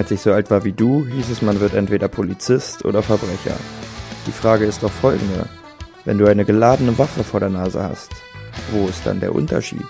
Als ich so alt war wie du, hieß es, man wird entweder Polizist oder Verbrecher. Die Frage ist doch folgende. Wenn du eine geladene Waffe vor der Nase hast, wo ist dann der Unterschied?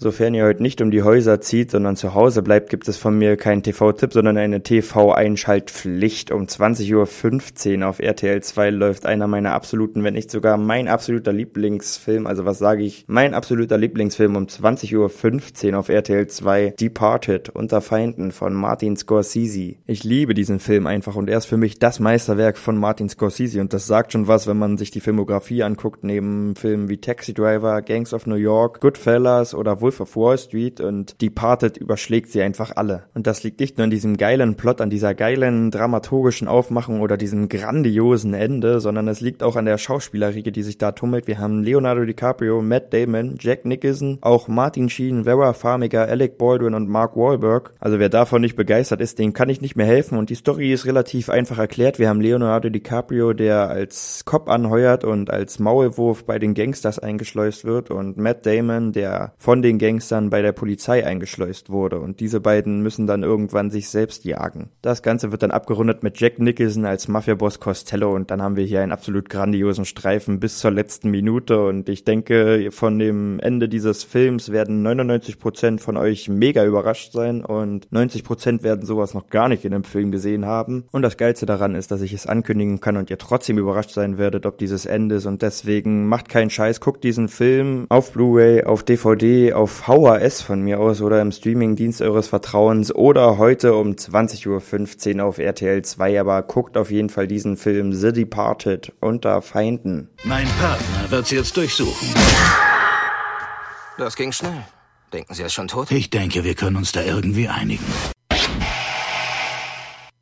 Sofern ihr heute nicht um die Häuser zieht, sondern zu Hause bleibt, gibt es von mir keinen TV-Tipp, sondern eine TV-Einschaltpflicht. Um 20.15 Uhr auf RTL 2 läuft einer meiner absoluten, wenn nicht sogar mein absoluter Lieblingsfilm. Also was sage ich? Mein absoluter Lieblingsfilm um 20.15 Uhr auf RTL 2. Departed, Unter Feinden von Martin Scorsese. Ich liebe diesen Film einfach und er ist für mich das Meisterwerk von Martin Scorsese und das sagt schon was, wenn man sich die Filmografie anguckt, neben Filmen wie Taxi Driver, Gangs of New York, Goodfellas oder Wolf of Wall Street und Departed überschlägt sie einfach alle. Und das liegt nicht nur an diesem geilen Plot, an dieser geilen dramaturgischen Aufmachung oder diesem grandiosen Ende, sondern es liegt auch an der Schauspielerriege, die sich da tummelt. Wir haben Leonardo DiCaprio, Matt Damon, Jack Nicholson, auch Martin Sheen, Vera Farmiga, Alec Baldwin und Mark Wahlberg. Also wer davon nicht begeistert ist, dem kann ich nicht mehr helfen. Und die Story ist relativ einfach erklärt. Wir haben Leonardo DiCaprio, der als Cop anheuert und als Maulwurf bei den Gangsters eingeschleust wird und Matt Damon, der von den Gangstern bei der Polizei eingeschleust wurde und diese beiden müssen dann irgendwann sich selbst jagen. Das Ganze wird dann abgerundet mit Jack Nicholson als Mafiaboss Costello und dann haben wir hier einen absolut grandiosen Streifen bis zur letzten Minute und ich denke, von dem Ende dieses Films werden 99% von euch mega überrascht sein und 90% werden sowas noch gar nicht in dem Film gesehen haben. Und das Geilste daran ist, dass ich es ankündigen kann und ihr trotzdem überrascht sein werdet, ob dieses Ende ist und deswegen macht keinen Scheiß, guckt diesen Film auf Blu-ray, auf DVD, auf auf VHS von mir aus oder im Streamingdienst eures Vertrauens oder heute um 20.15 Uhr auf RTL 2, aber guckt auf jeden Fall diesen Film The Departed unter Feinden. Mein Partner wird sie jetzt durchsuchen. Das ging schnell. Denken Sie, er ist schon tot? Ich denke, wir können uns da irgendwie einigen.